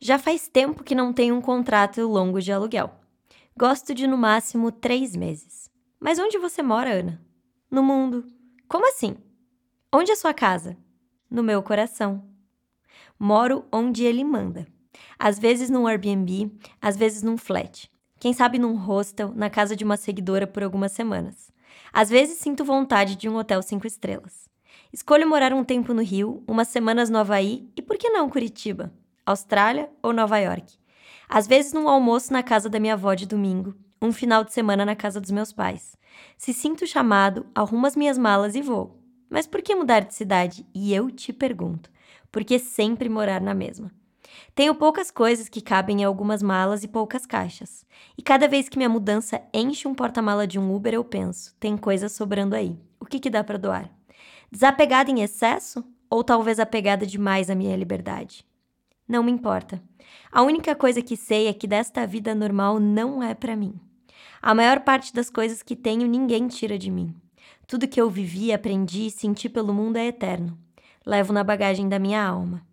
Já faz tempo que não tenho um contrato longo de aluguel. Gosto de no máximo três meses. Mas onde você mora, Ana? No mundo. Como assim? Onde é sua casa? No meu coração. Moro onde ele manda. Às vezes num Airbnb, às vezes num flat. Quem sabe num hostel, na casa de uma seguidora por algumas semanas. Às vezes sinto vontade de um hotel cinco estrelas. Escolho morar um tempo no Rio, umas semanas no Havaí e por que não Curitiba, Austrália ou Nova York. Às vezes num almoço na casa da minha avó de domingo, um final de semana na casa dos meus pais. Se sinto chamado, arrumo as minhas malas e vou. Mas por que mudar de cidade? E eu te pergunto, por que sempre morar na mesma? Tenho poucas coisas que cabem em algumas malas e poucas caixas. E cada vez que minha mudança enche um porta-mala de um Uber, eu penso: tem coisa sobrando aí. O que, que dá para doar? Desapegada em excesso? Ou talvez apegada demais à minha liberdade? Não me importa. A única coisa que sei é que desta vida normal não é para mim. A maior parte das coisas que tenho ninguém tira de mim. Tudo que eu vivi, aprendi e senti pelo mundo é eterno. Levo na bagagem da minha alma.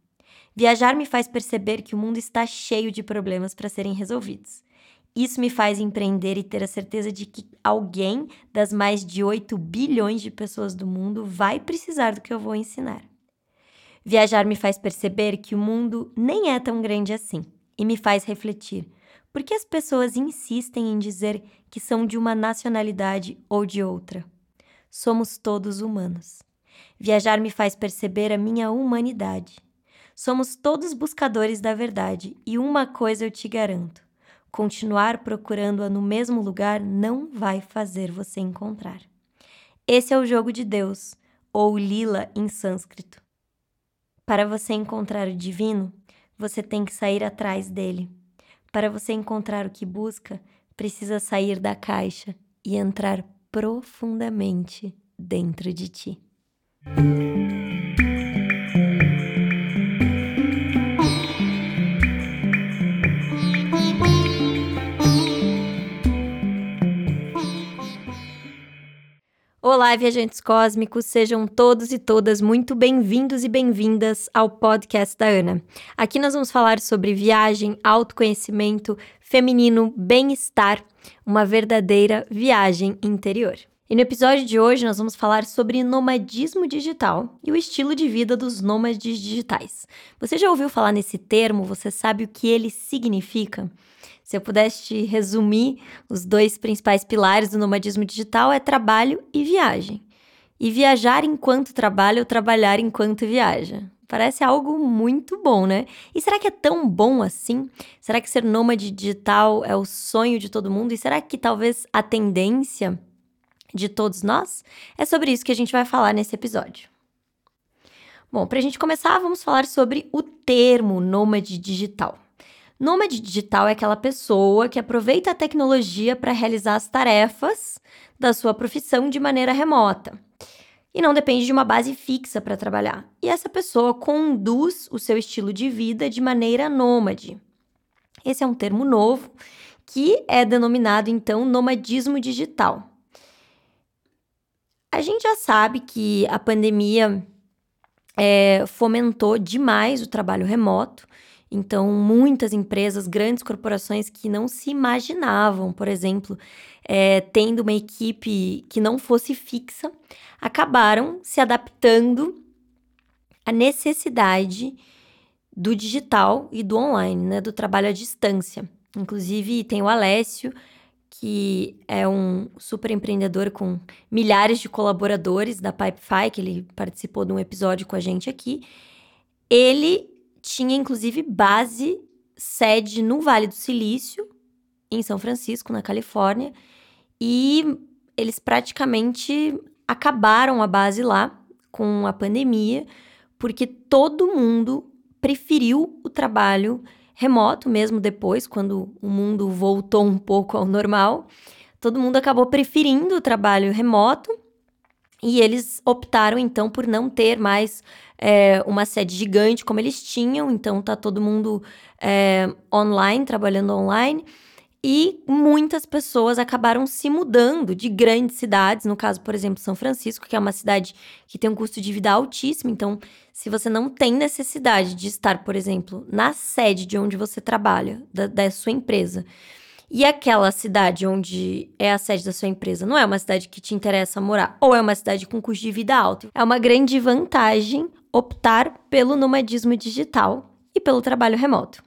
Viajar me faz perceber que o mundo está cheio de problemas para serem resolvidos. Isso me faz empreender e ter a certeza de que alguém das mais de 8 bilhões de pessoas do mundo vai precisar do que eu vou ensinar. Viajar me faz perceber que o mundo nem é tão grande assim e me faz refletir. Por que as pessoas insistem em dizer que são de uma nacionalidade ou de outra? Somos todos humanos. Viajar me faz perceber a minha humanidade. Somos todos buscadores da verdade e uma coisa eu te garanto: continuar procurando-a no mesmo lugar não vai fazer você encontrar. Esse é o jogo de Deus, ou lila em sânscrito. Para você encontrar o divino, você tem que sair atrás dele. Para você encontrar o que busca, precisa sair da caixa e entrar profundamente dentro de ti. Olá, viajantes cósmicos, sejam todos e todas muito bem-vindos e bem-vindas ao podcast da Ana. Aqui nós vamos falar sobre viagem, autoconhecimento, feminino, bem-estar, uma verdadeira viagem interior. E no episódio de hoje nós vamos falar sobre nomadismo digital e o estilo de vida dos nômades digitais. Você já ouviu falar nesse termo? Você sabe o que ele significa? Se eu pudesse resumir, os dois principais pilares do nomadismo digital é trabalho e viagem. E viajar enquanto trabalha ou trabalhar enquanto viaja. Parece algo muito bom, né? E será que é tão bom assim? Será que ser nômade digital é o sonho de todo mundo? E será que talvez a tendência de todos nós? É sobre isso que a gente vai falar nesse episódio. Bom, para a gente começar, vamos falar sobre o termo nômade digital. Nômade digital é aquela pessoa que aproveita a tecnologia para realizar as tarefas da sua profissão de maneira remota e não depende de uma base fixa para trabalhar. E essa pessoa conduz o seu estilo de vida de maneira nômade. Esse é um termo novo que é denominado então nomadismo digital. A gente já sabe que a pandemia é, fomentou demais o trabalho remoto então, muitas empresas, grandes corporações que não se imaginavam, por exemplo, é, tendo uma equipe que não fosse fixa, acabaram se adaptando à necessidade do digital e do online, né, do trabalho à distância. Inclusive, tem o Alessio, que é um super empreendedor com milhares de colaboradores da Pipefy, que ele participou de um episódio com a gente aqui. Ele tinha inclusive base, sede no Vale do Silício, em São Francisco, na Califórnia, e eles praticamente acabaram a base lá com a pandemia, porque todo mundo preferiu o trabalho remoto, mesmo depois, quando o mundo voltou um pouco ao normal. Todo mundo acabou preferindo o trabalho remoto e eles optaram então por não ter mais é, uma sede gigante como eles tinham, então tá todo mundo é, online, trabalhando online. e muitas pessoas acabaram se mudando de grandes cidades, no caso, por exemplo, São Francisco, que é uma cidade que tem um custo de vida altíssimo. Então, se você não tem necessidade de estar, por exemplo, na sede de onde você trabalha, da, da sua empresa, e aquela cidade onde é a sede da sua empresa não é uma cidade que te interessa morar, ou é uma cidade com custo de vida alto, é uma grande vantagem optar pelo nomadismo digital e pelo trabalho remoto.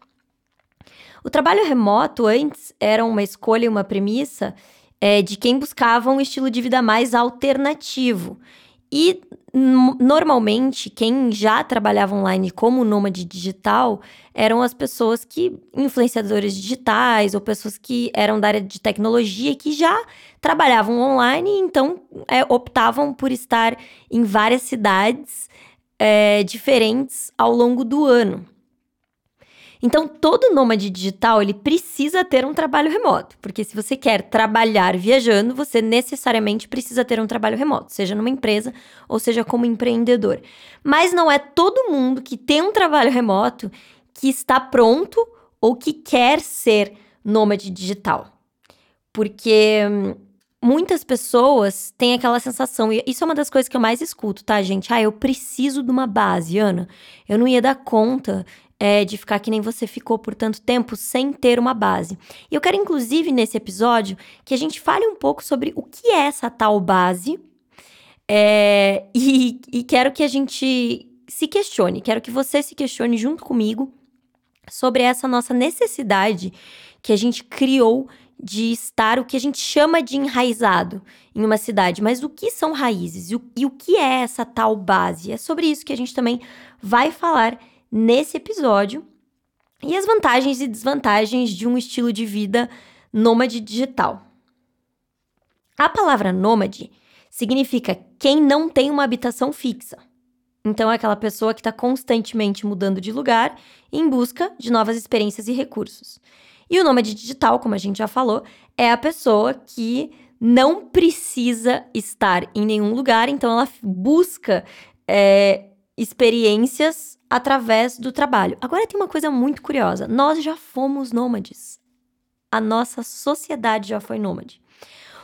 O trabalho remoto antes era uma escolha e uma premissa é, de quem buscava um estilo de vida mais alternativo. E normalmente quem já trabalhava online como nômade digital eram as pessoas que influenciadores digitais ou pessoas que eram da área de tecnologia que já trabalhavam online e então é, optavam por estar em várias cidades é, diferentes ao longo do ano. Então, todo nômade digital, ele precisa ter um trabalho remoto, porque se você quer trabalhar viajando, você necessariamente precisa ter um trabalho remoto, seja numa empresa ou seja como empreendedor. Mas não é todo mundo que tem um trabalho remoto que está pronto ou que quer ser nômade digital. Porque hum, muitas pessoas têm aquela sensação, e isso é uma das coisas que eu mais escuto, tá, gente? Ah, eu preciso de uma base, Ana. Eu não ia dar conta é, de ficar que nem você ficou por tanto tempo sem ter uma base. E eu quero, inclusive, nesse episódio, que a gente fale um pouco sobre o que é essa tal base. É, e, e quero que a gente se questione, quero que você se questione junto comigo sobre essa nossa necessidade que a gente criou de estar o que a gente chama de enraizado em uma cidade. Mas o que são raízes e o, e o que é essa tal base? É sobre isso que a gente também vai falar nesse episódio e as vantagens e desvantagens de um estilo de vida nômade digital. A palavra nômade significa quem não tem uma habitação fixa. Então, é aquela pessoa que está constantemente mudando de lugar em busca de novas experiências e recursos. E o nômade digital, como a gente já falou, é a pessoa que não precisa estar em nenhum lugar, então ela busca é, experiências através do trabalho. Agora tem uma coisa muito curiosa: nós já fomos nômades. A nossa sociedade já foi nômade.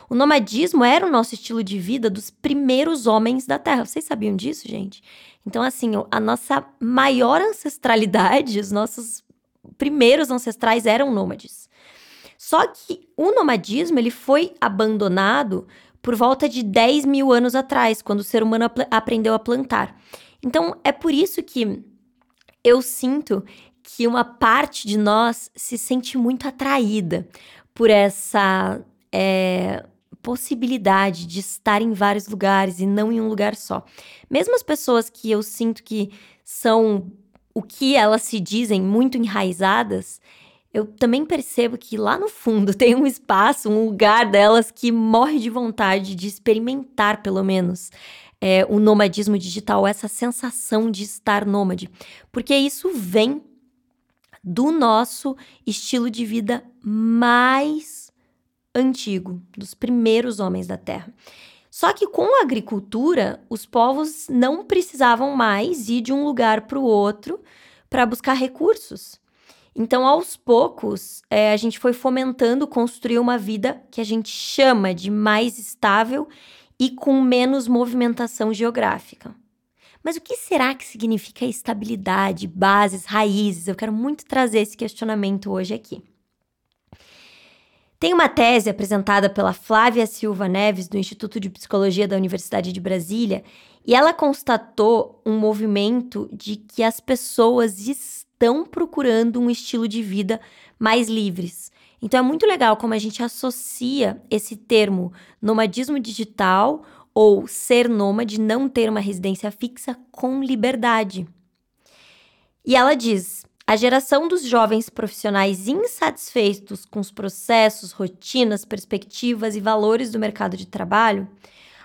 O nomadismo era o nosso estilo de vida dos primeiros homens da Terra. Vocês sabiam disso, gente? Então, assim, a nossa maior ancestralidade, os nossos primeiros ancestrais eram nômades. Só que o nomadismo ele foi abandonado por volta de 10 mil anos atrás, quando o ser humano ap aprendeu a plantar. Então, é por isso que eu sinto que uma parte de nós se sente muito atraída por essa é, possibilidade de estar em vários lugares e não em um lugar só. Mesmo as pessoas que eu sinto que são o que elas se dizem muito enraizadas, eu também percebo que lá no fundo tem um espaço, um lugar delas que morre de vontade de experimentar, pelo menos, é, o nomadismo digital, essa sensação de estar nômade, porque isso vem do nosso estilo de vida mais antigo, dos primeiros homens da Terra. Só que com a agricultura, os povos não precisavam mais ir de um lugar para o outro para buscar recursos. Então, aos poucos, é, a gente foi fomentando construir uma vida que a gente chama de mais estável e com menos movimentação geográfica. Mas o que será que significa estabilidade, bases, raízes? Eu quero muito trazer esse questionamento hoje aqui. Tem uma tese apresentada pela Flávia Silva Neves, do Instituto de Psicologia da Universidade de Brasília, e ela constatou um movimento de que as pessoas estão procurando um estilo de vida mais livres, então é muito legal como a gente associa esse termo nomadismo digital ou ser nômade, não ter uma residência fixa, com liberdade. E ela diz: a geração dos jovens profissionais insatisfeitos com os processos, rotinas, perspectivas e valores do mercado de trabalho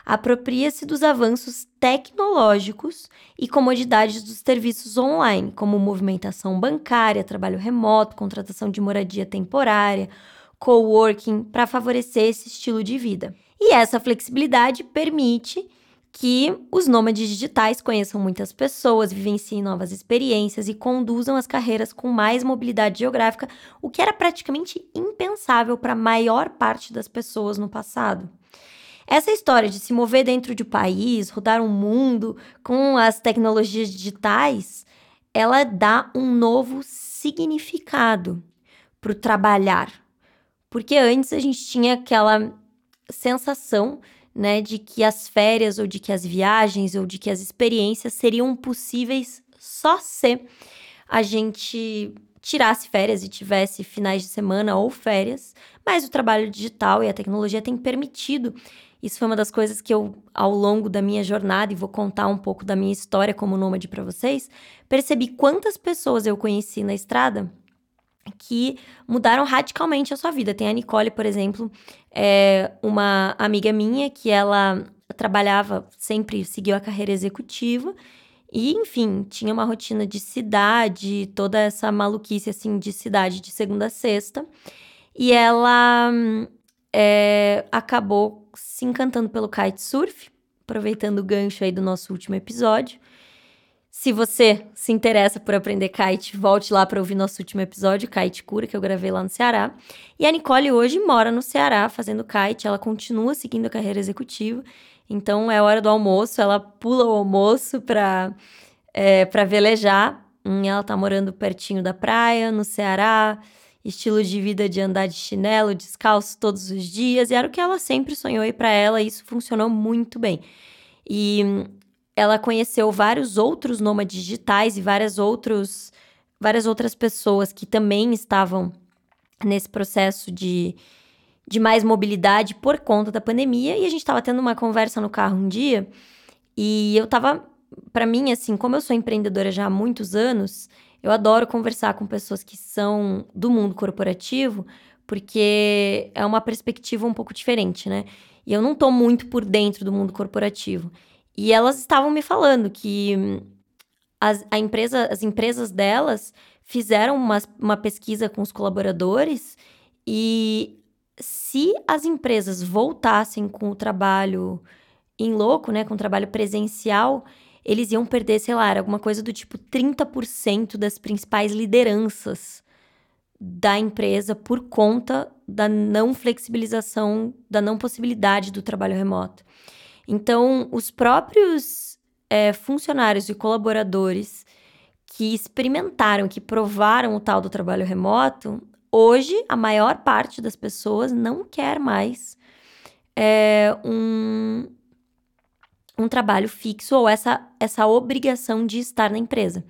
apropria-se dos avanços tecnológicos e comodidades dos serviços online, como movimentação bancária, trabalho remoto, contratação de moradia temporária, coworking, para favorecer esse estilo de vida. E essa flexibilidade permite que os nômades digitais conheçam muitas pessoas, vivenciem novas experiências e conduzam as carreiras com mais mobilidade geográfica, o que era praticamente impensável para a maior parte das pessoas no passado. Essa história de se mover dentro de um país, rodar um mundo com as tecnologias digitais, ela dá um novo significado para o trabalhar. Porque antes a gente tinha aquela sensação, né, de que as férias ou de que as viagens ou de que as experiências seriam possíveis só se a gente tirasse férias e tivesse finais de semana ou férias, mas o trabalho digital e a tecnologia têm permitido. Isso foi uma das coisas que eu, ao longo da minha jornada, e vou contar um pouco da minha história como nômade para vocês, percebi quantas pessoas eu conheci na estrada que mudaram radicalmente a sua vida. Tem a Nicole, por exemplo, é uma amiga minha que ela trabalhava, sempre seguiu a carreira executiva e, enfim, tinha uma rotina de cidade, toda essa maluquice assim de cidade de segunda a sexta. E ela é, acabou se encantando pelo kitesurf, aproveitando o gancho aí do nosso último episódio. Se você se interessa por aprender kite, volte lá para ouvir nosso último episódio, Kite Cura, que eu gravei lá no Ceará. E a Nicole hoje mora no Ceará fazendo kite, ela continua seguindo a carreira executiva. Então é hora do almoço, ela pula o almoço para é, velejar. Hum, ela tá morando pertinho da praia, no Ceará estilo de vida de andar de chinelo, descalço todos os dias, e era o que ela sempre sonhou e para ela isso funcionou muito bem. E ela conheceu vários outros nômades digitais e várias outros várias outras pessoas que também estavam nesse processo de, de mais mobilidade por conta da pandemia, e a gente estava tendo uma conversa no carro um dia, e eu tava para mim assim, como eu sou empreendedora já há muitos anos, eu adoro conversar com pessoas que são do mundo corporativo, porque é uma perspectiva um pouco diferente, né? E eu não tô muito por dentro do mundo corporativo. E elas estavam me falando que as, a empresa, as empresas delas fizeram uma, uma pesquisa com os colaboradores e se as empresas voltassem com o trabalho em louco, né, com o trabalho presencial, eles iam perder, sei lá, alguma coisa do tipo 30% das principais lideranças da empresa por conta da não flexibilização, da não possibilidade do trabalho remoto. Então, os próprios é, funcionários e colaboradores que experimentaram, que provaram o tal do trabalho remoto, hoje a maior parte das pessoas não quer mais é, um, um trabalho fixo ou essa, essa obrigação de estar na empresa.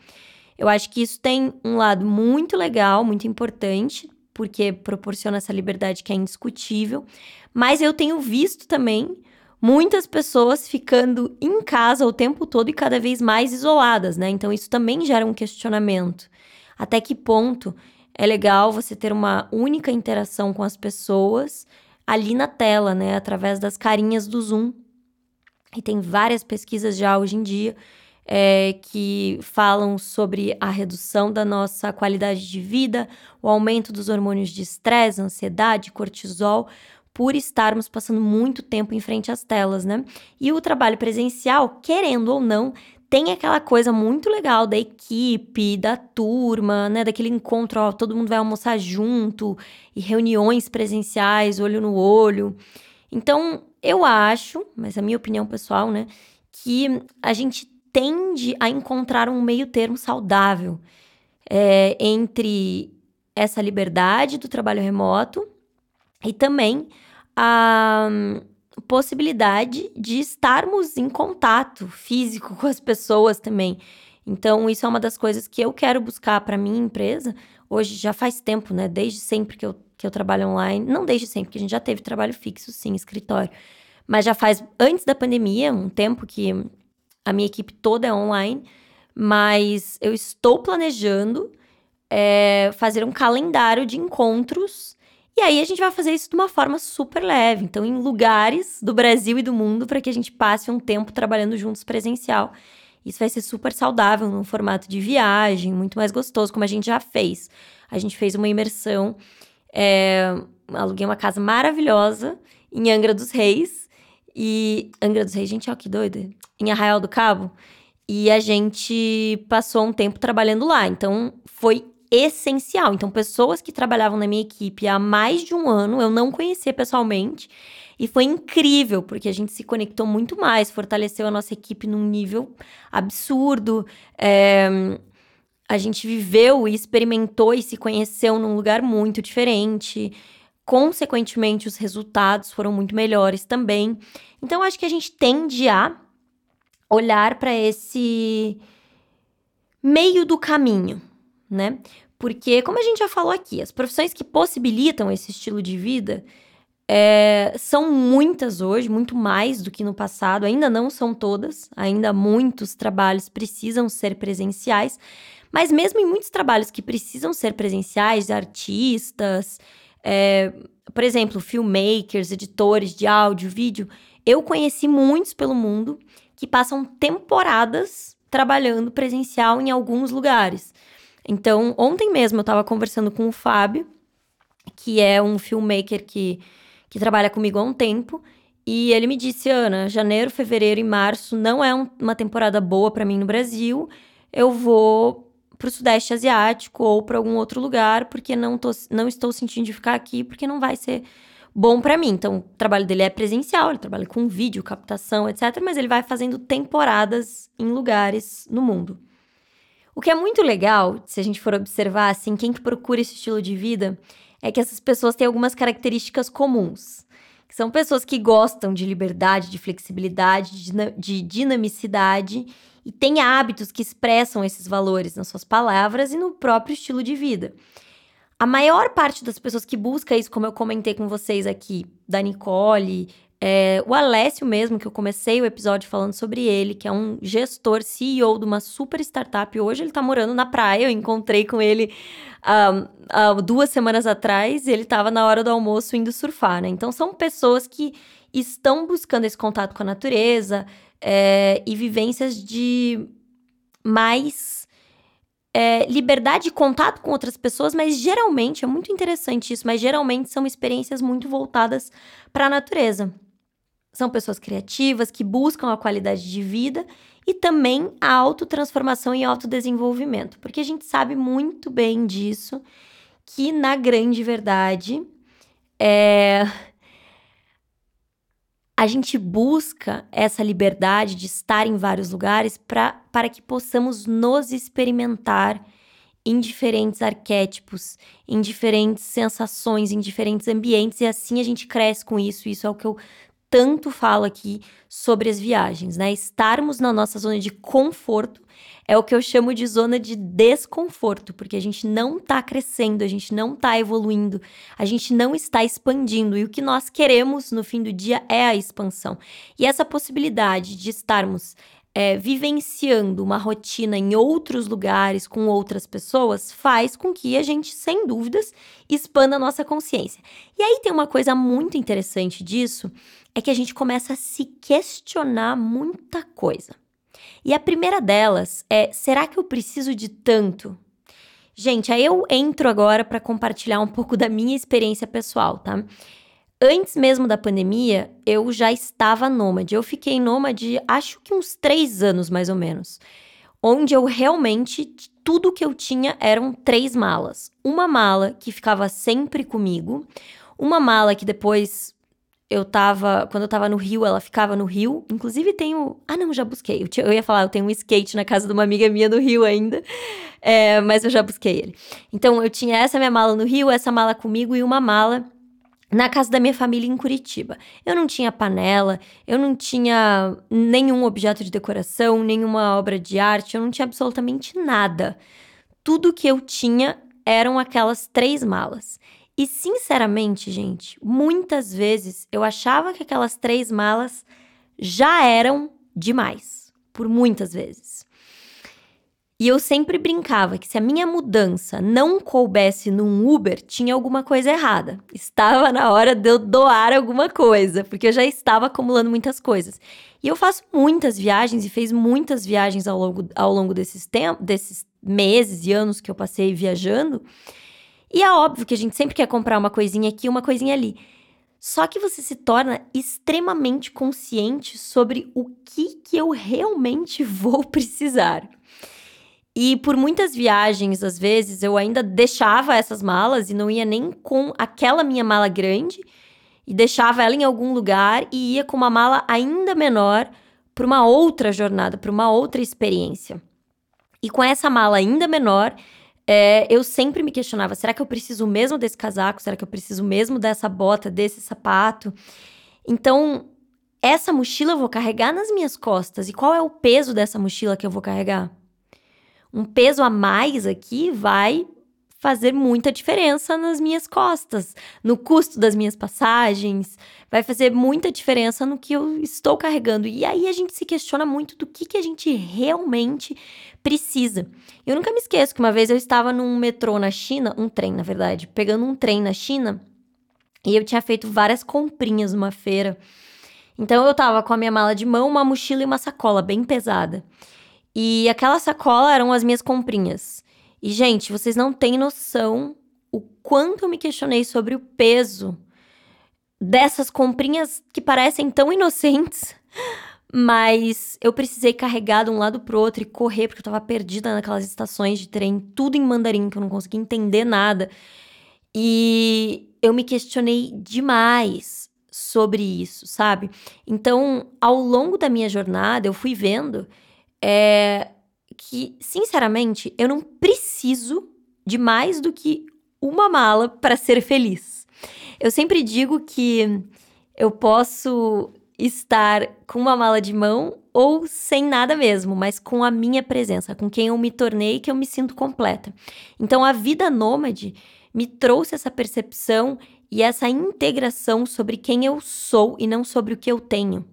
Eu acho que isso tem um lado muito legal, muito importante, porque proporciona essa liberdade que é indiscutível, mas eu tenho visto também muitas pessoas ficando em casa o tempo todo e cada vez mais isoladas, né? Então isso também gera um questionamento. Até que ponto é legal você ter uma única interação com as pessoas ali na tela, né, através das carinhas do Zoom e tem várias pesquisas já hoje em dia é, que falam sobre a redução da nossa qualidade de vida, o aumento dos hormônios de estresse, ansiedade, cortisol, por estarmos passando muito tempo em frente às telas, né? E o trabalho presencial, querendo ou não, tem aquela coisa muito legal da equipe, da turma, né? Daquele encontro, ó, todo mundo vai almoçar junto, e reuniões presenciais, olho no olho. Então, eu acho, mas a minha opinião pessoal, né, que a gente tende a encontrar um meio termo saudável é, entre essa liberdade do trabalho remoto e também a um, possibilidade de estarmos em contato físico com as pessoas também. Então, isso é uma das coisas que eu quero buscar para minha empresa. Hoje já faz tempo, né? Desde sempre que eu, que eu trabalho online. Não desde sempre, porque a gente já teve trabalho fixo, sim, escritório. Mas já faz antes da pandemia, um tempo que a minha equipe toda é online, mas eu estou planejando é, fazer um calendário de encontros. E aí a gente vai fazer isso de uma forma super leve. Então, em lugares do Brasil e do mundo, para que a gente passe um tempo trabalhando juntos presencial. Isso vai ser super saudável, num formato de viagem, muito mais gostoso, como a gente já fez. A gente fez uma imersão, é, aluguei uma casa maravilhosa em Angra dos Reis e Angra dos Reis, gente, ó, que doida. Em Arraial do Cabo. E a gente passou um tempo trabalhando lá. Então, foi essencial. Então, pessoas que trabalhavam na minha equipe há mais de um ano, eu não conhecia pessoalmente. E foi incrível, porque a gente se conectou muito mais, fortaleceu a nossa equipe num nível absurdo. É, a gente viveu e experimentou e se conheceu num lugar muito diferente. Consequentemente, os resultados foram muito melhores também. Então, acho que a gente tende a olhar para esse meio do caminho, né? Porque, como a gente já falou aqui, as profissões que possibilitam esse estilo de vida é, são muitas hoje, muito mais do que no passado. Ainda não são todas, ainda muitos trabalhos precisam ser presenciais. Mas mesmo em muitos trabalhos que precisam ser presenciais, artistas, é, por exemplo, filmmakers, editores de áudio, vídeo, eu conheci muitos pelo mundo que passam temporadas trabalhando presencial em alguns lugares. Então, ontem mesmo eu estava conversando com o Fábio, que é um filmmaker que, que trabalha comigo há um tempo, e ele me disse: Ana, janeiro, fevereiro e março não é um, uma temporada boa para mim no Brasil. Eu vou para o Sudeste Asiático ou para algum outro lugar, porque não, tô, não estou sentindo de ficar aqui, porque não vai ser bom para mim. Então, o trabalho dele é presencial, ele trabalha com vídeo, captação, etc. Mas ele vai fazendo temporadas em lugares no mundo. O que é muito legal, se a gente for observar, assim, quem que procura esse estilo de vida, é que essas pessoas têm algumas características comuns. Que são pessoas que gostam de liberdade, de flexibilidade, de dinamicidade e têm hábitos que expressam esses valores nas suas palavras e no próprio estilo de vida. A maior parte das pessoas que busca isso, como eu comentei com vocês aqui, da Nicole, é, o Alessio mesmo, que eu comecei o episódio falando sobre ele, que é um gestor, CEO de uma super startup. Hoje ele tá morando na praia. Eu encontrei com ele duas semanas atrás e ele tava na hora do almoço indo surfar, né? Então são pessoas que estão buscando esse contato com a natureza é, e vivências de mais é, liberdade de contato com outras pessoas, mas geralmente, é muito interessante isso, mas geralmente são experiências muito voltadas para a natureza. São pessoas criativas que buscam a qualidade de vida e também a autotransformação e autodesenvolvimento, porque a gente sabe muito bem disso, que na grande verdade é a gente busca essa liberdade de estar em vários lugares pra, para que possamos nos experimentar em diferentes arquétipos, em diferentes sensações, em diferentes ambientes, e assim a gente cresce com isso. Isso é o que eu tanto falo aqui sobre as viagens, né? Estarmos na nossa zona de conforto é o que eu chamo de zona de desconforto, porque a gente não está crescendo, a gente não está evoluindo, a gente não está expandindo. E o que nós queremos no fim do dia é a expansão. E essa possibilidade de estarmos é, vivenciando uma rotina em outros lugares, com outras pessoas, faz com que a gente, sem dúvidas, expanda a nossa consciência. E aí tem uma coisa muito interessante disso, é que a gente começa a se questionar muita coisa. E a primeira delas é: será que eu preciso de tanto? Gente, aí eu entro agora para compartilhar um pouco da minha experiência pessoal, tá? Antes mesmo da pandemia, eu já estava nômade. Eu fiquei nômade, acho que uns três anos mais ou menos. Onde eu realmente, tudo que eu tinha eram três malas. Uma mala que ficava sempre comigo, uma mala que depois eu tava. Quando eu tava no Rio, ela ficava no Rio. Inclusive tenho. Ah, não, já busquei. Eu, eu ia falar, eu tenho um skate na casa de uma amiga minha no Rio ainda. É, mas eu já busquei ele. Então eu tinha essa minha mala no Rio, essa mala comigo e uma mala na casa da minha família em Curitiba. Eu não tinha panela, eu não tinha nenhum objeto de decoração, nenhuma obra de arte, eu não tinha absolutamente nada. Tudo que eu tinha eram aquelas três malas. E sinceramente, gente, muitas vezes eu achava que aquelas três malas já eram demais, por muitas vezes. E eu sempre brincava que se a minha mudança não coubesse num Uber, tinha alguma coisa errada. Estava na hora de eu doar alguma coisa, porque eu já estava acumulando muitas coisas. E eu faço muitas viagens e fiz muitas viagens ao longo, ao longo desses, desses meses e anos que eu passei viajando. E é óbvio que a gente sempre quer comprar uma coisinha aqui, uma coisinha ali. Só que você se torna extremamente consciente sobre o que, que eu realmente vou precisar. E por muitas viagens, às vezes, eu ainda deixava essas malas e não ia nem com aquela minha mala grande, e deixava ela em algum lugar e ia com uma mala ainda menor para uma outra jornada, para uma outra experiência. E com essa mala ainda menor, é, eu sempre me questionava: será que eu preciso mesmo desse casaco? Será que eu preciso mesmo dessa bota, desse sapato? Então, essa mochila eu vou carregar nas minhas costas. E qual é o peso dessa mochila que eu vou carregar? Um peso a mais aqui vai fazer muita diferença nas minhas costas, no custo das minhas passagens, vai fazer muita diferença no que eu estou carregando. E aí a gente se questiona muito do que, que a gente realmente precisa. Eu nunca me esqueço que uma vez eu estava num metrô na China, um trem, na verdade, pegando um trem na China, e eu tinha feito várias comprinhas numa feira. Então eu tava com a minha mala de mão, uma mochila e uma sacola bem pesada. E aquela sacola eram as minhas comprinhas. E, gente, vocês não têm noção o quanto eu me questionei sobre o peso dessas comprinhas que parecem tão inocentes, mas eu precisei carregar de um lado pro outro e correr porque eu tava perdida naquelas estações de trem, tudo em mandarim, que eu não conseguia entender nada. E eu me questionei demais sobre isso, sabe? Então, ao longo da minha jornada, eu fui vendo é, que, sinceramente, eu não preciso de mais do que uma mala para ser feliz. Eu sempre digo que eu posso estar com uma mala de mão ou sem nada mesmo, mas com a minha presença, com quem eu me tornei, que eu me sinto completa. Então a vida nômade me trouxe essa percepção e essa integração sobre quem eu sou e não sobre o que eu tenho.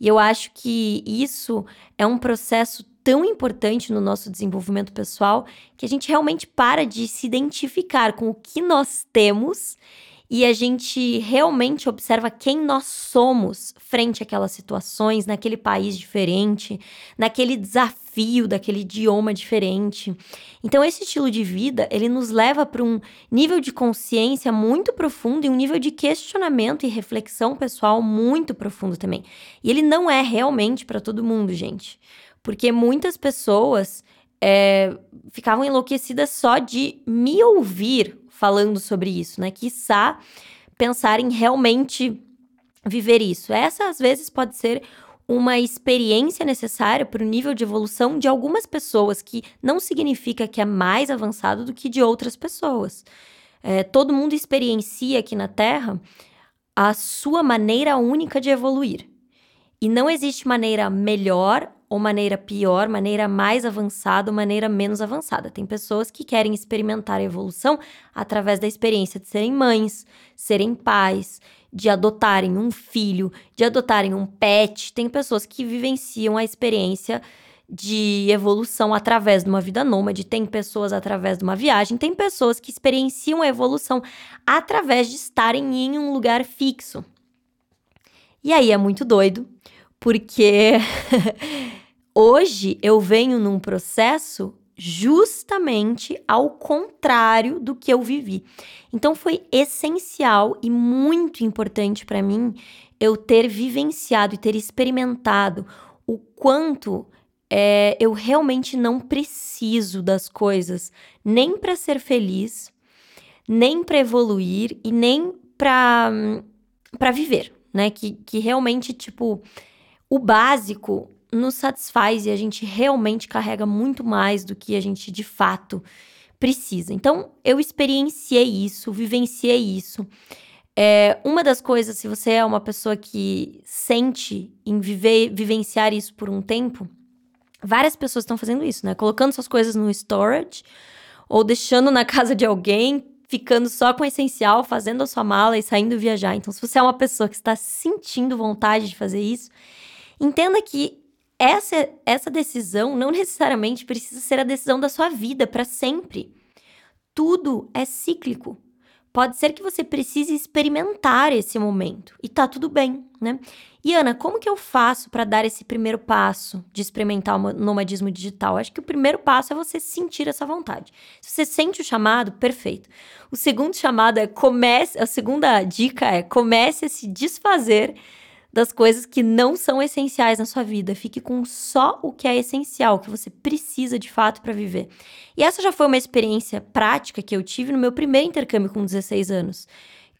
E eu acho que isso é um processo tão importante no nosso desenvolvimento pessoal que a gente realmente para de se identificar com o que nós temos e a gente realmente observa quem nós somos frente àquelas situações, naquele país diferente, naquele desafio daquele idioma diferente. Então esse estilo de vida, ele nos leva para um nível de consciência muito profundo e um nível de questionamento e reflexão pessoal muito profundo também. E ele não é realmente para todo mundo, gente. Porque muitas pessoas é, ficavam enlouquecidas só de me ouvir falando sobre isso, né? Quiçá pensar em realmente viver isso. Essa, às vezes, pode ser uma experiência necessária para o nível de evolução de algumas pessoas, que não significa que é mais avançado do que de outras pessoas. É, todo mundo experiencia aqui na Terra a sua maneira única de evoluir. E não existe maneira melhor ou maneira pior, maneira mais avançada ou maneira menos avançada. Tem pessoas que querem experimentar a evolução através da experiência de serem mães, serem pais, de adotarem um filho, de adotarem um pet. Tem pessoas que vivenciam a experiência de evolução através de uma vida nômade, tem pessoas através de uma viagem, tem pessoas que experienciam a evolução através de estarem em um lugar fixo. E aí é muito doido, porque hoje eu venho num processo justamente ao contrário do que eu vivi. Então foi essencial e muito importante para mim eu ter vivenciado e ter experimentado o quanto é, eu realmente não preciso das coisas nem para ser feliz, nem para evoluir e nem para para viver, né? Que, que realmente tipo o básico nos satisfaz e a gente realmente carrega muito mais do que a gente de fato precisa. Então, eu experienciei isso, vivenciei isso. É, uma das coisas, se você é uma pessoa que sente em viver, vivenciar isso por um tempo, várias pessoas estão fazendo isso, né? Colocando suas coisas no storage ou deixando na casa de alguém, ficando só com o essencial, fazendo a sua mala e saindo viajar. Então, se você é uma pessoa que está sentindo vontade de fazer isso, Entenda que essa, essa decisão não necessariamente precisa ser a decisão da sua vida para sempre. Tudo é cíclico. Pode ser que você precise experimentar esse momento e tá tudo bem, né? E Ana, como que eu faço para dar esse primeiro passo de experimentar o nomadismo digital? Acho que o primeiro passo é você sentir essa vontade. Se você sente o chamado, perfeito. O segundo chamado é comece, a segunda dica é comece a se desfazer das coisas que não são essenciais na sua vida. Fique com só o que é essencial, o que você precisa de fato para viver. E essa já foi uma experiência prática que eu tive no meu primeiro intercâmbio com 16 anos.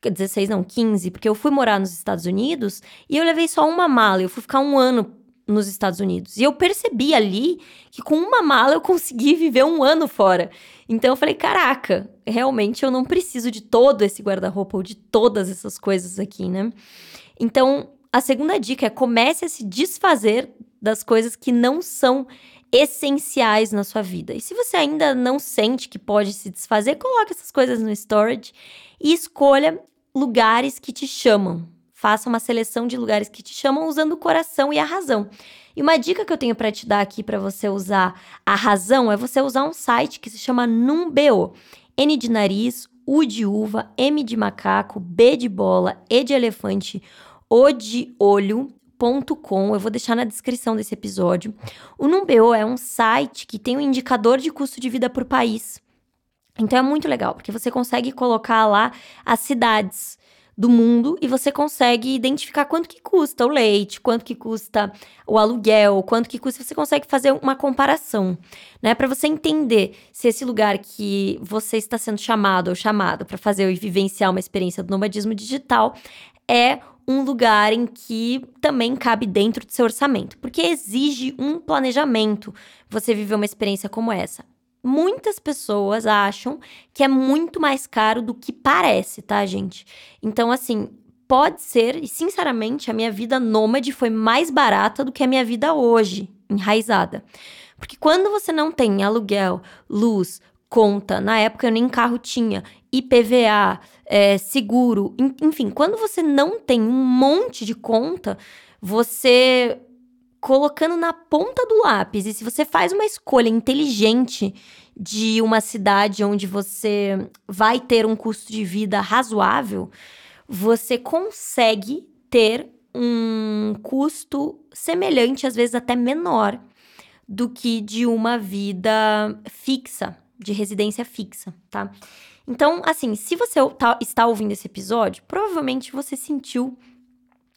16 não, 15, porque eu fui morar nos Estados Unidos e eu levei só uma mala, eu fui ficar um ano nos Estados Unidos. E eu percebi ali que com uma mala eu consegui viver um ano fora. Então eu falei, caraca, realmente eu não preciso de todo esse guarda-roupa ou de todas essas coisas aqui, né? Então, a segunda dica é comece a se desfazer das coisas que não são essenciais na sua vida. E se você ainda não sente que pode se desfazer, coloque essas coisas no storage e escolha lugares que te chamam. Faça uma seleção de lugares que te chamam usando o coração e a razão. E uma dica que eu tenho para te dar aqui para você usar a razão é você usar um site que se chama Numbeo. N de nariz, U de uva, M de macaco, B de bola, E de elefante, O de olho, Com, eu vou deixar na descrição desse episódio. O Numbeo é um site que tem um indicador de custo de vida por país. Então é muito legal, porque você consegue colocar lá as cidades do mundo e você consegue identificar quanto que custa o leite, quanto que custa o aluguel, quanto que custa, você consegue fazer uma comparação, né, para você entender se esse lugar que você está sendo chamado ou chamado para fazer e vivenciar uma experiência do nomadismo digital é um lugar em que também cabe dentro do seu orçamento, porque exige um planejamento você viver uma experiência como essa muitas pessoas acham que é muito mais caro do que parece, tá, gente? Então, assim, pode ser, e sinceramente, a minha vida nômade foi mais barata do que a minha vida hoje, enraizada. Porque quando você não tem aluguel, luz, conta, na época eu nem carro tinha, IPVA, é, seguro, enfim, quando você não tem um monte de conta, você colocando na ponta do lápis. E se você faz uma escolha inteligente de uma cidade onde você vai ter um custo de vida razoável, você consegue ter um custo semelhante, às vezes até menor, do que de uma vida fixa, de residência fixa, tá? Então, assim, se você tá, está ouvindo esse episódio, provavelmente você sentiu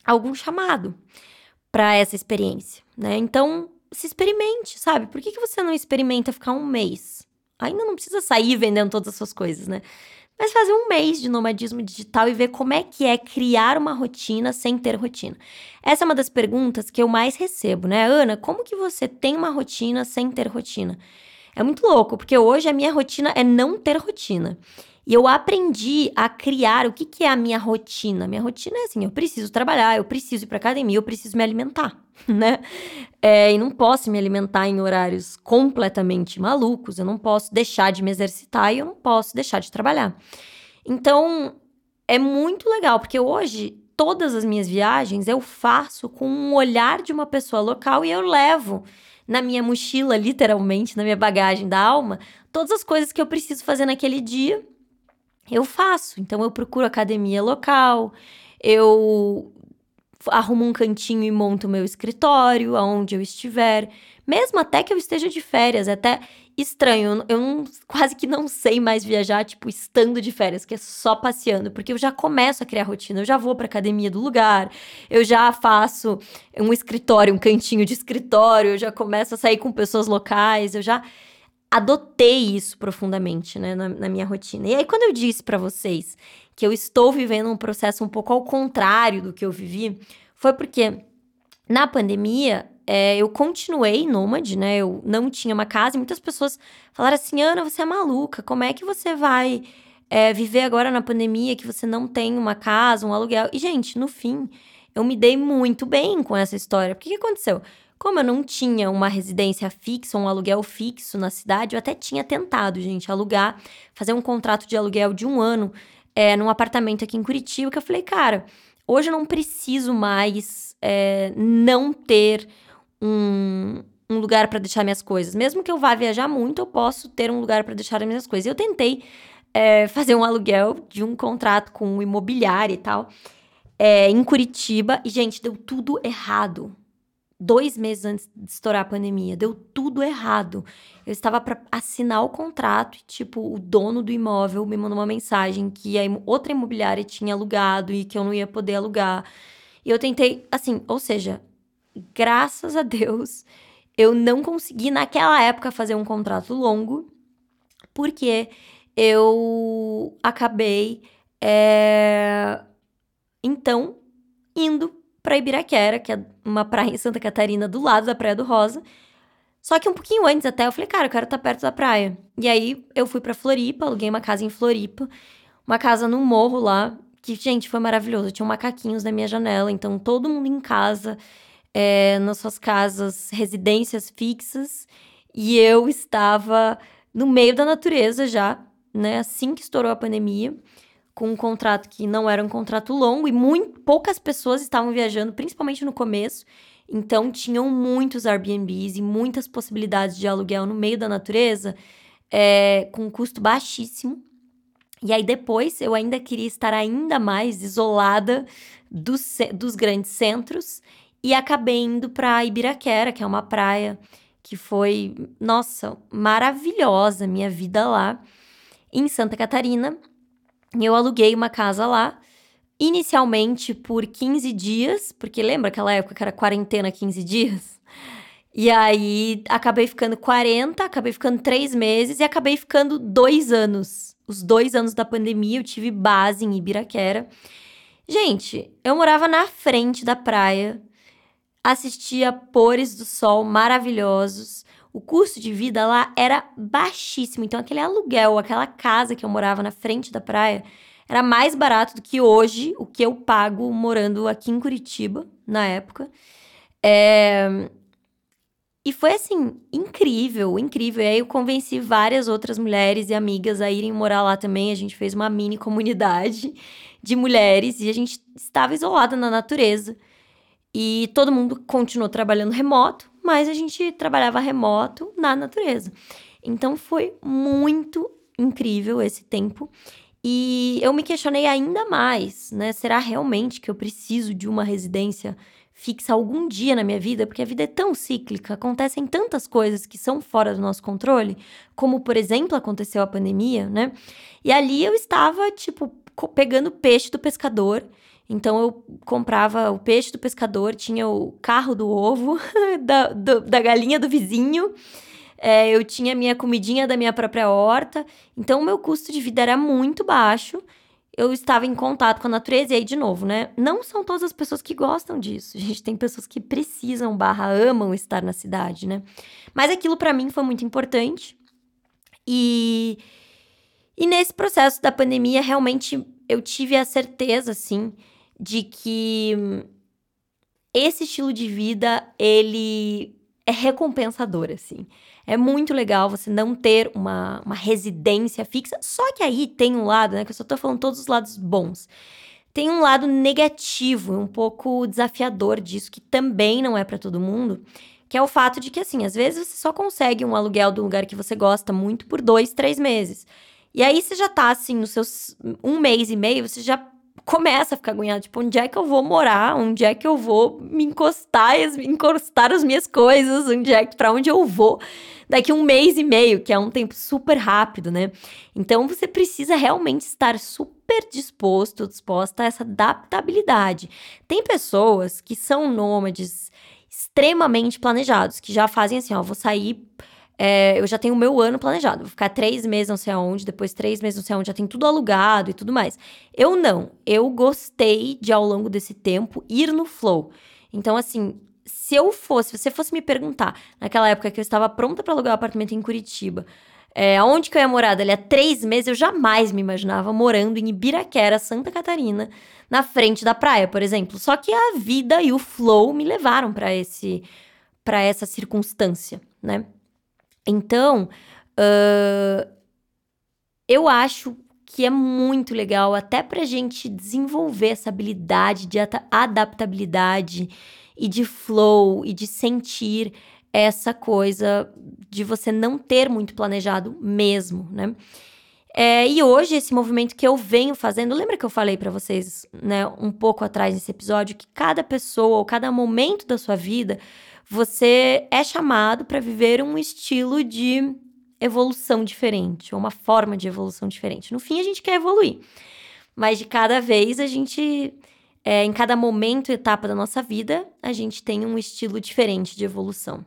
algum chamado para essa experiência, né? Então, se experimente, sabe? Por que, que você não experimenta ficar um mês? Ainda não precisa sair vendendo todas as suas coisas, né? Mas fazer um mês de nomadismo digital e ver como é que é criar uma rotina sem ter rotina. Essa é uma das perguntas que eu mais recebo, né? Ana, como que você tem uma rotina sem ter rotina? É muito louco, porque hoje a minha rotina é não ter rotina. E eu aprendi a criar o que, que é a minha rotina. Minha rotina é assim: eu preciso trabalhar, eu preciso ir para academia, eu preciso me alimentar, né? É, e não posso me alimentar em horários completamente malucos, eu não posso deixar de me exercitar e eu não posso deixar de trabalhar. Então, é muito legal, porque hoje todas as minhas viagens eu faço com um olhar de uma pessoa local e eu levo na minha mochila, literalmente, na minha bagagem da alma, todas as coisas que eu preciso fazer naquele dia eu faço. Então eu procuro academia local, eu arrumo um cantinho e monto o meu escritório aonde eu estiver, mesmo até que eu esteja de férias, até estranho, eu não, quase que não sei mais viajar, tipo, estando de férias, que é só passeando, porque eu já começo a criar rotina, eu já vou pra academia do lugar, eu já faço um escritório, um cantinho de escritório, eu já começo a sair com pessoas locais, eu já adotei isso profundamente, né, na, na minha rotina. E aí, quando eu disse para vocês que eu estou vivendo um processo um pouco ao contrário do que eu vivi, foi porque na pandemia é, eu continuei nômade, né? Eu não tinha uma casa e muitas pessoas falaram assim: Ana, você é maluca, como é que você vai é, viver agora na pandemia que você não tem uma casa, um aluguel? E, gente, no fim, eu me dei muito bem com essa história. Porque o que aconteceu? Como eu não tinha uma residência fixa, um aluguel fixo na cidade, eu até tinha tentado, gente, alugar, fazer um contrato de aluguel de um ano é, num apartamento aqui em Curitiba, que eu falei, cara, hoje eu não preciso mais é, não ter um, um lugar para deixar minhas coisas. Mesmo que eu vá viajar muito, eu posso ter um lugar para deixar as minhas coisas. Eu tentei é, fazer um aluguel de um contrato com um imobiliário e tal, é, em Curitiba. E, gente, deu tudo errado. Dois meses antes de estourar a pandemia, deu tudo errado. Eu estava para assinar o contrato e, tipo, o dono do imóvel me mandou uma mensagem que a outra imobiliária tinha alugado e que eu não ia poder alugar. E eu tentei, assim, ou seja, graças a Deus, eu não consegui naquela época fazer um contrato longo, porque eu acabei, é, então, indo para Ibiraquera, que é uma praia em Santa Catarina do lado da Praia do Rosa. Só que um pouquinho antes até eu falei, cara, eu quero estar tá perto da praia. E aí eu fui para Floripa, aluguei uma casa em Floripa, uma casa no morro lá, que, gente, foi maravilhoso. Tinha macaquinhos na minha janela, então todo mundo em casa, é, nas suas casas, residências fixas, e eu estava no meio da natureza já, né? Assim que estourou a pandemia, com um contrato que não era um contrato longo e muito poucas pessoas estavam viajando, principalmente no começo. Então tinham muitos Airbnbs e muitas possibilidades de aluguel no meio da natureza, é, com um custo baixíssimo. E aí depois eu ainda queria estar ainda mais isolada dos, dos grandes centros e acabei indo para Ibiraquera, que é uma praia que foi, nossa, maravilhosa minha vida lá em Santa Catarina. Eu aluguei uma casa lá, inicialmente por 15 dias, porque lembra aquela época que era quarentena 15 dias? E aí acabei ficando 40, acabei ficando 3 meses e acabei ficando 2 anos. Os dois anos da pandemia eu tive base em Ibiraquera. Gente, eu morava na frente da praia, assistia pores do sol maravilhosos, o custo de vida lá era baixíssimo. Então, aquele aluguel, aquela casa que eu morava na frente da praia, era mais barato do que hoje o que eu pago morando aqui em Curitiba, na época. É... E foi assim, incrível, incrível. E aí eu convenci várias outras mulheres e amigas a irem morar lá também. A gente fez uma mini comunidade de mulheres e a gente estava isolada na natureza. E todo mundo continuou trabalhando remoto mas a gente trabalhava remoto na natureza. Então foi muito incrível esse tempo. E eu me questionei ainda mais, né? Será realmente que eu preciso de uma residência fixa algum dia na minha vida? Porque a vida é tão cíclica, acontecem tantas coisas que são fora do nosso controle, como por exemplo aconteceu a pandemia, né? E ali eu estava, tipo, pegando peixe do pescador então eu comprava o peixe do pescador, tinha o carro do ovo, da, do, da galinha do vizinho, é, eu tinha minha comidinha da minha própria horta. Então o meu custo de vida era muito baixo. Eu estava em contato com a natureza, e aí, de novo, né? Não são todas as pessoas que gostam disso. A gente tem pessoas que precisam, barra, amam estar na cidade, né? Mas aquilo para mim foi muito importante. E, e nesse processo da pandemia, realmente eu tive a certeza, assim, de que esse estilo de vida, ele é recompensador, assim. É muito legal você não ter uma, uma residência fixa. Só que aí tem um lado, né? Que eu só tô falando todos os lados bons. Tem um lado negativo, um pouco desafiador disso, que também não é para todo mundo, que é o fato de que, assim, às vezes você só consegue um aluguel do lugar que você gosta muito por dois, três meses. E aí você já tá, assim, nos seus um mês e meio, você já começa a ficar agoniado, tipo, onde é que eu vou morar? Onde é que eu vou me encostar, encostar as minhas coisas? Onde é que para onde eu vou? Daqui um mês e meio, que é um tempo super rápido, né? Então você precisa realmente estar super disposto, disposta a essa adaptabilidade. Tem pessoas que são nômades extremamente planejados, que já fazem assim, ó, vou sair é, eu já tenho o meu ano planejado. Vou ficar três meses não sei aonde, depois três meses não sei aonde, já tem tudo alugado e tudo mais. Eu não. Eu gostei de, ao longo desse tempo, ir no flow. Então, assim, se eu fosse, se você fosse me perguntar, naquela época que eu estava pronta para alugar um apartamento em Curitiba, é, aonde que eu ia morar dali a três meses, eu jamais me imaginava morando em Ibiraquera, Santa Catarina, na frente da praia, por exemplo. Só que a vida e o flow me levaram para esse para essa circunstância, né? Então, uh, eu acho que é muito legal, até pra gente desenvolver essa habilidade de adaptabilidade e de flow e de sentir essa coisa de você não ter muito planejado mesmo, né? É, e hoje, esse movimento que eu venho fazendo, lembra que eu falei para vocês, né, um pouco atrás nesse episódio, que cada pessoa ou cada momento da sua vida, você é chamado para viver um estilo de evolução diferente, ou uma forma de evolução diferente. No fim, a gente quer evoluir, mas de cada vez a gente, é, em cada momento e etapa da nossa vida, a gente tem um estilo diferente de evolução.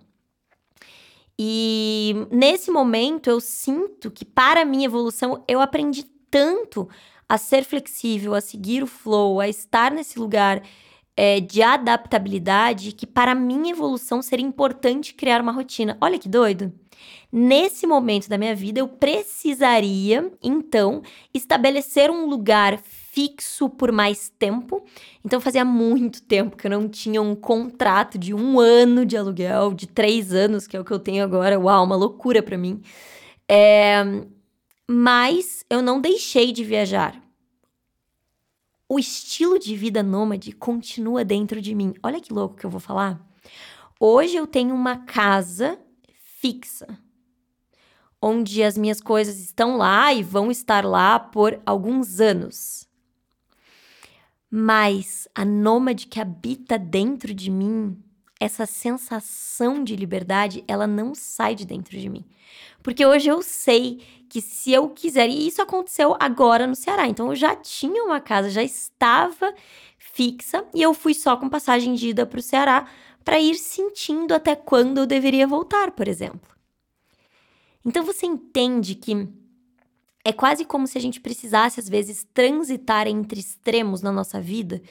E nesse momento eu sinto que para a minha evolução eu aprendi tanto a ser flexível, a seguir o flow, a estar nesse lugar é, de adaptabilidade que para minha evolução seria importante criar uma rotina. Olha que doido! Nesse momento da minha vida eu precisaria então estabelecer um lugar fixo por mais tempo. Então fazia muito tempo que eu não tinha um contrato de um ano de aluguel, de três anos, que é o que eu tenho agora. Uau, uma loucura para mim. É... Mas eu não deixei de viajar. O estilo de vida nômade continua dentro de mim. Olha que louco que eu vou falar. Hoje eu tenho uma casa fixa, onde as minhas coisas estão lá e vão estar lá por alguns anos mas a nômade que habita dentro de mim, essa sensação de liberdade, ela não sai de dentro de mim. Porque hoje eu sei que se eu quiser, e isso aconteceu agora no Ceará, então eu já tinha uma casa, já estava fixa, e eu fui só com passagem de ida para o Ceará para ir sentindo até quando eu deveria voltar, por exemplo. Então você entende que é quase como se a gente precisasse, às vezes, transitar entre extremos na nossa vida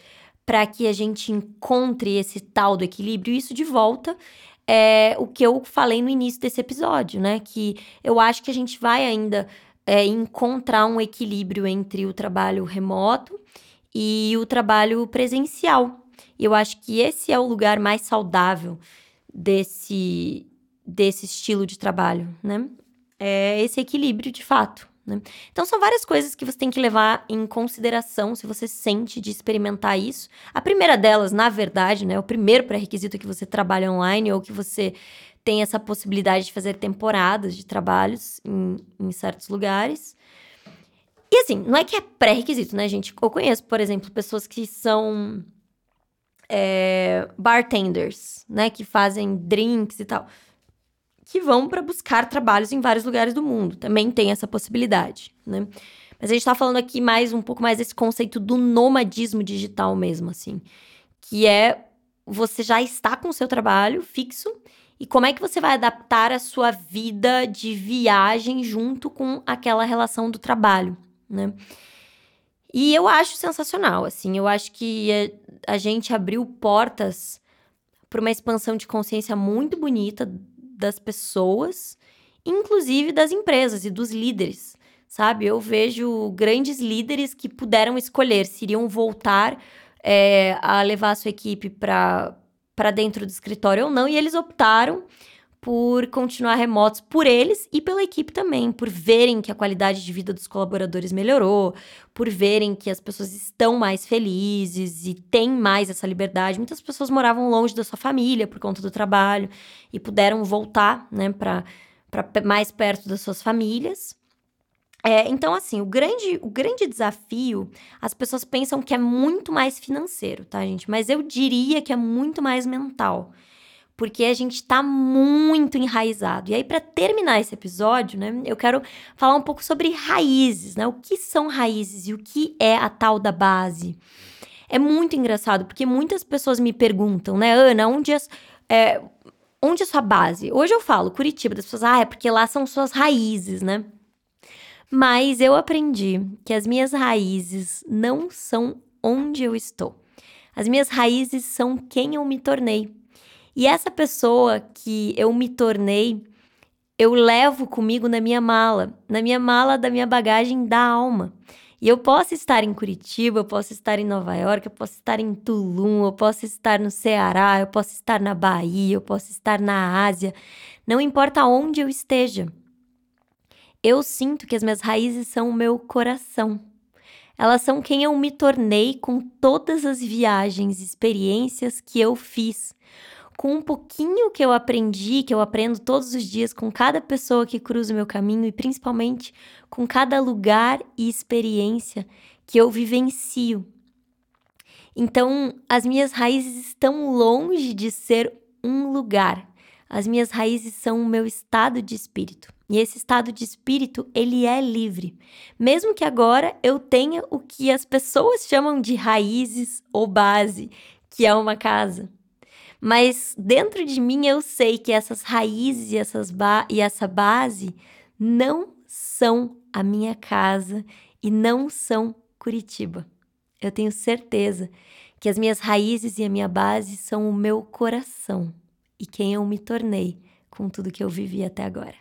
para que a gente encontre esse tal do equilíbrio. Isso de volta é o que eu falei no início desse episódio, né? Que eu acho que a gente vai ainda é, encontrar um equilíbrio entre o trabalho remoto e o trabalho presencial. Eu acho que esse é o lugar mais saudável desse, desse estilo de trabalho, né? É esse equilíbrio de fato. Né? Então, são várias coisas que você tem que levar em consideração se você sente de experimentar isso. A primeira delas, na verdade, né, o primeiro pré-requisito é que você trabalhe online ou que você tem essa possibilidade de fazer temporadas de trabalhos em, em certos lugares. E assim, não é que é pré-requisito, né, gente? Eu conheço, por exemplo, pessoas que são é, bartenders, né, que fazem drinks e tal que vão para buscar trabalhos em vários lugares do mundo. Também tem essa possibilidade, né? Mas a gente está falando aqui mais um pouco mais desse conceito do nomadismo digital mesmo, assim, que é você já está com o seu trabalho fixo e como é que você vai adaptar a sua vida de viagem junto com aquela relação do trabalho, né? E eu acho sensacional, assim, eu acho que a, a gente abriu portas para uma expansão de consciência muito bonita das pessoas, inclusive das empresas e dos líderes, sabe? Eu vejo grandes líderes que puderam escolher se iriam voltar é, a levar a sua equipe para dentro do escritório ou não, e eles optaram por continuar remotos por eles e pela equipe também, por verem que a qualidade de vida dos colaboradores melhorou, por verem que as pessoas estão mais felizes e têm mais essa liberdade. Muitas pessoas moravam longe da sua família por conta do trabalho e puderam voltar, né, para mais perto das suas famílias. É, então, assim, o grande, o grande desafio, as pessoas pensam que é muito mais financeiro, tá, gente? Mas eu diria que é muito mais mental porque a gente está muito enraizado. E aí, para terminar esse episódio, né, eu quero falar um pouco sobre raízes, né? O que são raízes e o que é a tal da base. É muito engraçado, porque muitas pessoas me perguntam, né, Ana, onde é, é, onde é sua base? Hoje eu falo Curitiba, das pessoas, ah, é porque lá são suas raízes, né? Mas eu aprendi que as minhas raízes não são onde eu estou. As minhas raízes são quem eu me tornei. E essa pessoa que eu me tornei, eu levo comigo na minha mala, na minha mala da minha bagagem da alma. E eu posso estar em Curitiba, eu posso estar em Nova York, eu posso estar em Tulum, eu posso estar no Ceará, eu posso estar na Bahia, eu posso estar na Ásia, não importa onde eu esteja. Eu sinto que as minhas raízes são o meu coração. Elas são quem eu me tornei com todas as viagens, experiências que eu fiz com um pouquinho que eu aprendi, que eu aprendo todos os dias com cada pessoa que cruza o meu caminho e principalmente com cada lugar e experiência que eu vivencio. Então, as minhas raízes estão longe de ser um lugar. As minhas raízes são o meu estado de espírito. E esse estado de espírito, ele é livre. Mesmo que agora eu tenha o que as pessoas chamam de raízes ou base, que é uma casa. Mas dentro de mim eu sei que essas raízes e, essas ba e essa base não são a minha casa e não são Curitiba. Eu tenho certeza que as minhas raízes e a minha base são o meu coração e quem eu me tornei com tudo que eu vivi até agora.